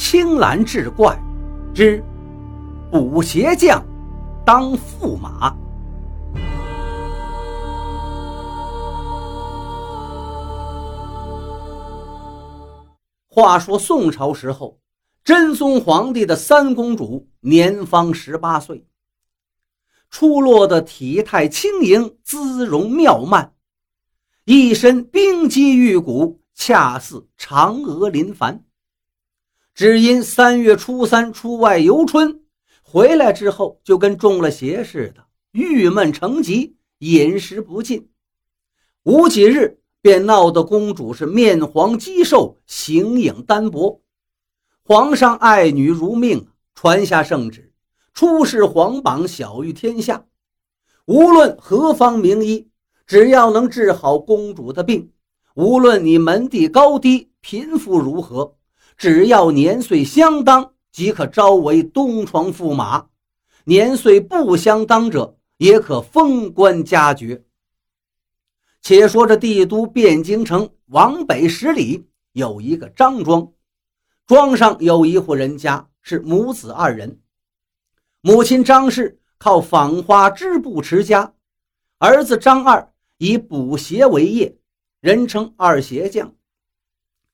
青蓝志怪之补鞋匠当驸马。话说宋朝时候，真宗皇帝的三公主年方十八岁，出落的体态轻盈，姿容妙曼，一身冰肌玉骨，恰似嫦娥临凡。只因三月初三出外游春，回来之后就跟中了邪似的，郁闷成疾，饮食不进，无几日。便闹得公主是面黄肌瘦，形影单薄。皇上爱女如命，传下圣旨，出示皇榜，晓谕天下：无论何方名医，只要能治好公主的病，无论你门第高低、贫富如何，只要年岁相当，即可招为东床驸马；年岁不相当者，也可封官加爵。且说这帝都汴京城往北十里有一个张庄，庄上有一户人家，是母子二人。母亲张氏靠纺花织布持家，儿子张二以补鞋为业，人称二鞋匠。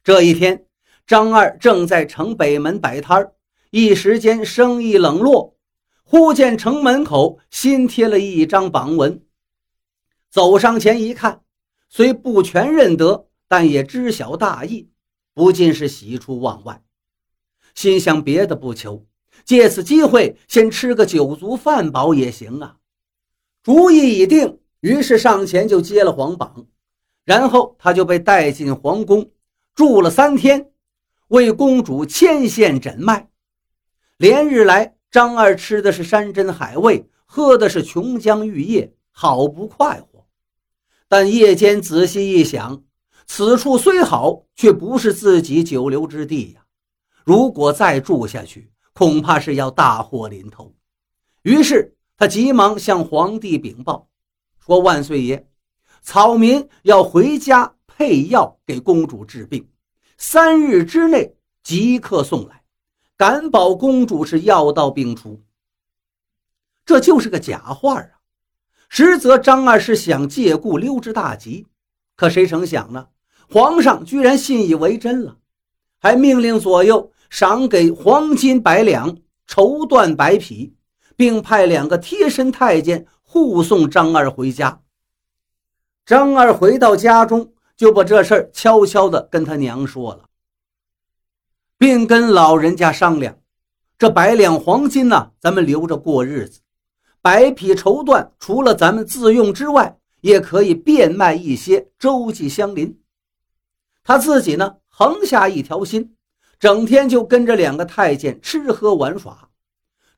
这一天，张二正在城北门摆摊儿，一时间生意冷落，忽见城门口新贴了一张榜文，走上前一看。虽不全认得，但也知晓大意，不禁是喜出望外，心想别的不求，借此机会先吃个酒足饭饱也行啊。主意已定，于是上前就接了皇榜，然后他就被带进皇宫，住了三天，为公主牵线诊脉。连日来，张二吃的是山珍海味，喝的是琼浆玉液，好不快活。但夜间仔细一想，此处虽好，却不是自己久留之地呀。如果再住下去，恐怕是要大祸临头。于是他急忙向皇帝禀报，说：“万岁爷，草民要回家配药给公主治病，三日之内即刻送来，敢保公主是药到病除。”这就是个假话啊！实则张二是想借故溜之大吉，可谁成想呢？皇上居然信以为真了，还命令左右赏给黄金百两、绸缎百匹，并派两个贴身太监护送张二回家。张二回到家中，就把这事儿悄悄地跟他娘说了，并跟老人家商量：这百两黄金呢，咱们留着过日子。百匹绸缎，除了咱们自用之外，也可以变卖一些，周济乡邻。他自己呢，横下一条心，整天就跟着两个太监吃喝玩耍，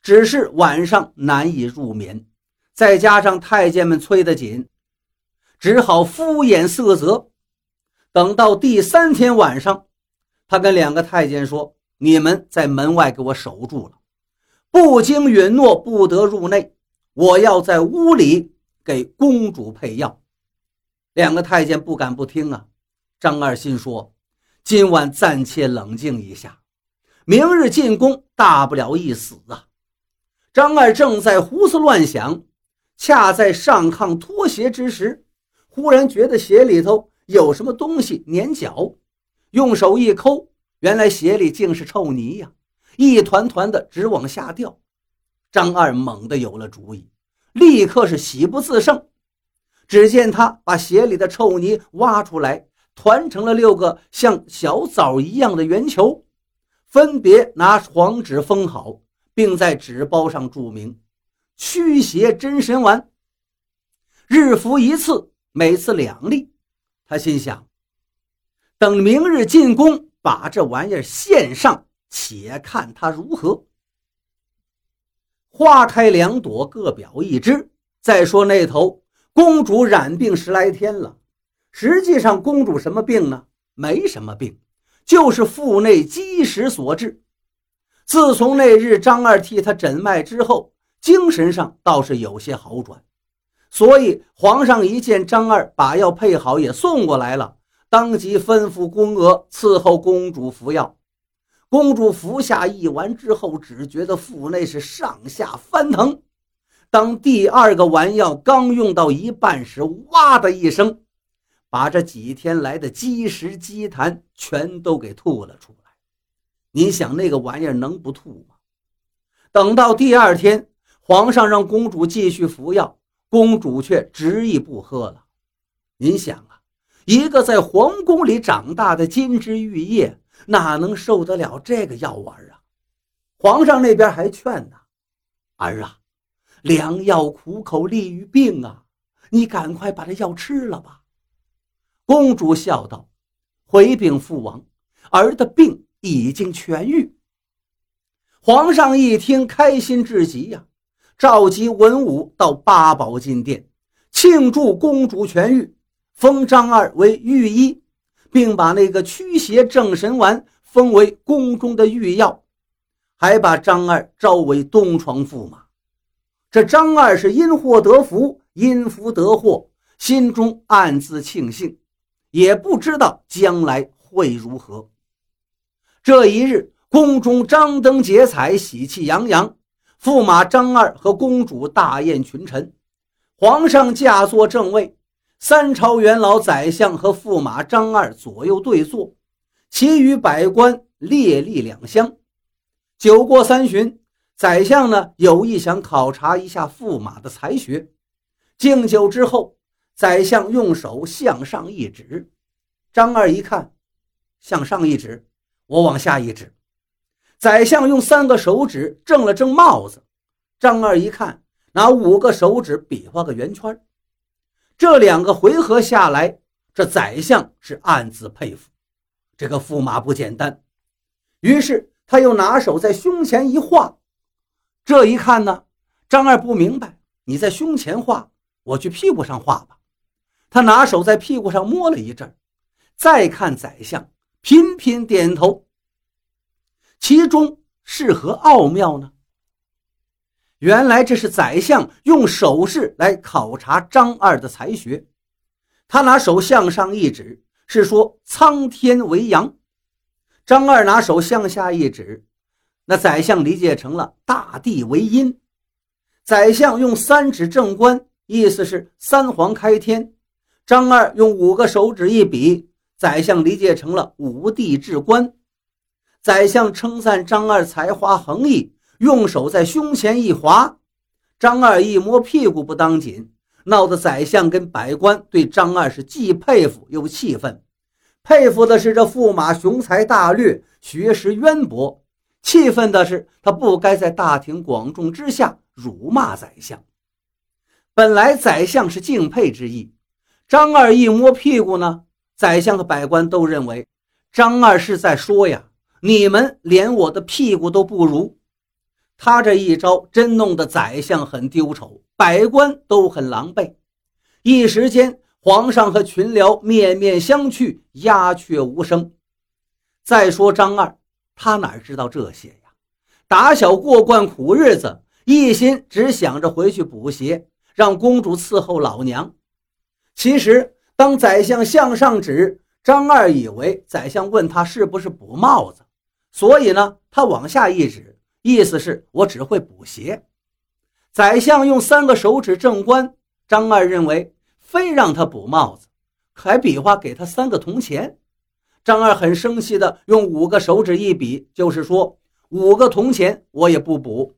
只是晚上难以入眠。再加上太监们催得紧，只好敷衍塞责。等到第三天晚上，他跟两个太监说：“你们在门外给我守住了，不经允诺，不得入内。”我要在屋里给公主配药，两个太监不敢不听啊。张二心说：“今晚暂且冷静一下，明日进宫，大不了一死啊。”张二正在胡思乱想，恰在上炕脱鞋之时，忽然觉得鞋里头有什么东西粘脚，用手一抠，原来鞋里竟是臭泥呀，一团团的直往下掉。张二猛地有了主意，立刻是喜不自胜。只见他把鞋里的臭泥挖出来，团成了六个像小枣一样的圆球，分别拿黄纸封好，并在纸包上注明“驱邪真神丸”，日服一次，每次两粒。他心想：等明日进宫，把这玩意儿献上，且看他如何。花开两朵，各表一枝。再说那头公主染病十来天了，实际上公主什么病呢？没什么病，就是腹内积食所致。自从那日张二替她诊脉之后，精神上倒是有些好转。所以皇上一见张二把药配好，也送过来了，当即吩咐宫娥伺候公主服药。公主服下一丸之后，只觉得腹内是上下翻腾。当第二个丸药刚用到一半时，哇的一声，把这几天来的积食积痰全都给吐了出来。您想那个玩意儿能不吐吗？等到第二天，皇上让公主继续服药，公主却执意不喝了。您想啊，一个在皇宫里长大的金枝玉叶，哪能受得了这个药丸啊？皇上那边还劝呢：“儿啊。”良药苦口利于病啊！你赶快把这药吃了吧。公主笑道：“回禀父王，儿的病已经痊愈。”皇上一听，开心至极呀，召集文武到八宝金殿庆祝公主痊愈，封张二为御医，并把那个驱邪正神丸封为宫中的御药，还把张二招为东床驸马。这张二是因祸得福，因福得祸，心中暗自庆幸，也不知道将来会如何。这一日，宫中张灯结彩，喜气洋洋。驸马张二和公主大宴群臣，皇上驾坐正位，三朝元老、宰相和驸马张二左右对坐，其余百官列立两厢。酒过三巡。宰相呢有意想考察一下驸马的才学。敬酒之后，宰相用手向上一指，张二一看，向上一指，我往下一指。宰相用三个手指正了正帽子，张二一看，拿五个手指比划个圆圈。这两个回合下来，这宰相是暗自佩服，这个驸马不简单。于是他又拿手在胸前一画。这一看呢，张二不明白，你在胸前画，我去屁股上画吧。他拿手在屁股上摸了一阵，再看宰相，频频点头。其中是何奥妙呢？原来这是宰相用手势来考察张二的才学。他拿手向上一指，是说苍天为阳；张二拿手向下一指。那宰相理解成了大地为阴，宰相用三指正官，意思是三皇开天。张二用五个手指一比，宰相理解成了五帝治官。宰相称赞张二才华横溢，用手在胸前一划，张二一摸屁股不当紧，闹得宰相跟百官对张二是既佩服又气愤。佩服的是这驸马雄才大略，学识渊博。气愤的是，他不该在大庭广众之下辱骂宰相。本来宰相是敬佩之意，张二一摸屁股呢，宰相和百官都认为张二是在说呀：“你们连我的屁股都不如。”他这一招真弄得宰相很丢丑，百官都很狼狈。一时间，皇上和群僚面面相觑，鸦雀无声。再说张二。他哪知道这些呀？打小过惯苦日子，一心只想着回去补鞋，让公主伺候老娘。其实，当宰相向上指，张二以为宰相问他是不是补帽子，所以呢，他往下一指，意思是我只会补鞋。宰相用三个手指正官，张二认为非让他补帽子，还比划给他三个铜钱。张二很生气的用五个手指一比，就是说五个铜钱我也不补。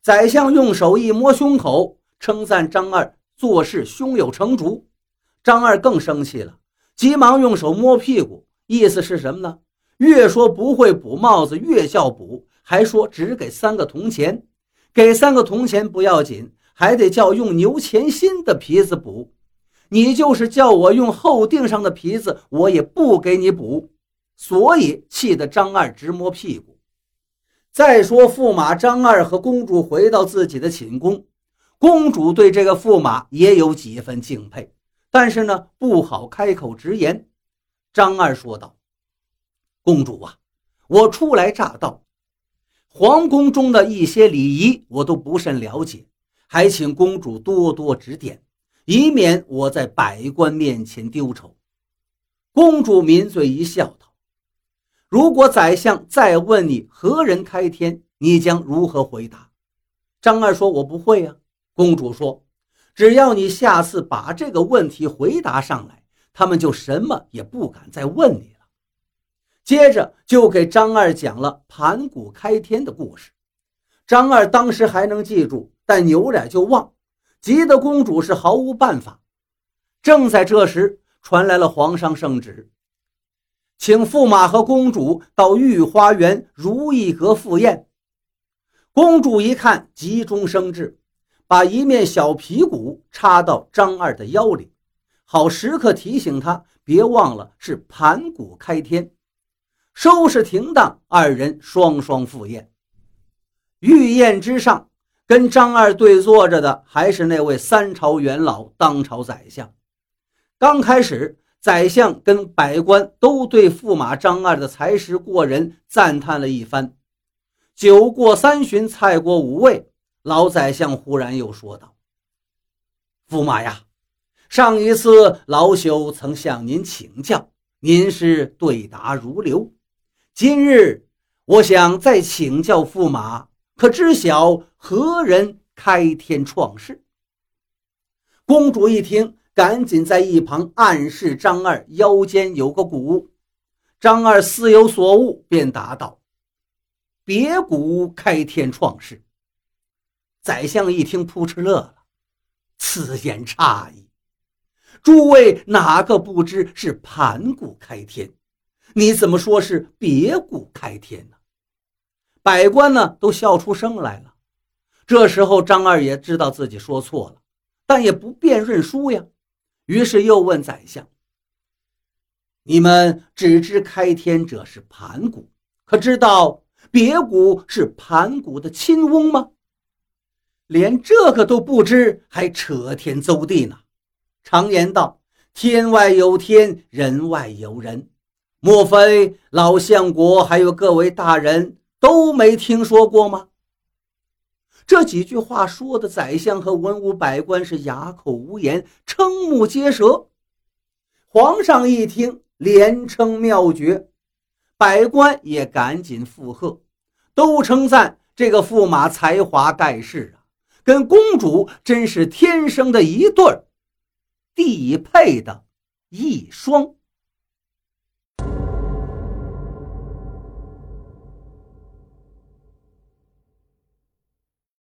宰相用手一摸胸口，称赞张二做事胸有成竹。张二更生气了，急忙用手摸屁股，意思是什么呢？越说不会补帽子，越叫补，还说只给三个铜钱，给三个铜钱不要紧，还得叫用牛前心的皮子补。你就是叫我用后腚上的皮子，我也不给你补，所以气得张二直摸屁股。再说驸马张二和公主回到自己的寝宫，公主对这个驸马也有几分敬佩，但是呢不好开口直言。张二说道：“公主啊，我初来乍到，皇宫中的一些礼仪我都不甚了解，还请公主多多指点。”以免我在百官面前丢丑。公主抿嘴一笑，道：“如果宰相再问你何人开天，你将如何回答？”张二说：“我不会呀。”公主说：“只要你下次把这个问题回答上来，他们就什么也不敢再问你了。”接着就给张二讲了盘古开天的故事。张二当时还能记住，但扭脸就忘，急得公主是毫无办法。正在这时，传来了皇上圣旨，请驸马和公主到御花园如意阁赴宴。公主一看，急中生智，把一面小皮鼓插到张二的腰里，好时刻提醒他别忘了是盘古开天。收拾停当，二人双双赴宴。御宴之上，跟张二对坐着的还是那位三朝元老、当朝宰相。刚开始，宰相跟百官都对驸马张二的才识过人赞叹了一番。酒过三巡，菜过五味，老宰相忽然又说道：“驸马呀，上一次老朽曾向您请教，您是对答如流。今日我想再请教驸马。”可知晓何人开天创世？公主一听，赶紧在一旁暗示张二腰间有个鼓。张二似有所悟，便答道：“别鼓开天创世。”宰相一听，扑哧乐了，此言差矣。诸位哪个不知是盘古开天？你怎么说是别鼓开天呢？百官呢都笑出声来了。这时候张二爷知道自己说错了，但也不便认输呀。于是又问宰相：“你们只知开天者是盘古，可知道别古是盘古的亲翁吗？连这个都不知，还扯天邹地呢。常言道：天外有天，人外有人。莫非老相国还有各位大人？”都没听说过吗？这几句话说的，宰相和文武百官是哑口无言，瞠目结舌。皇上一听，连称妙绝，百官也赶紧附和，都称赞这个驸马才华盖世啊，跟公主真是天生的一对儿，地配的一双。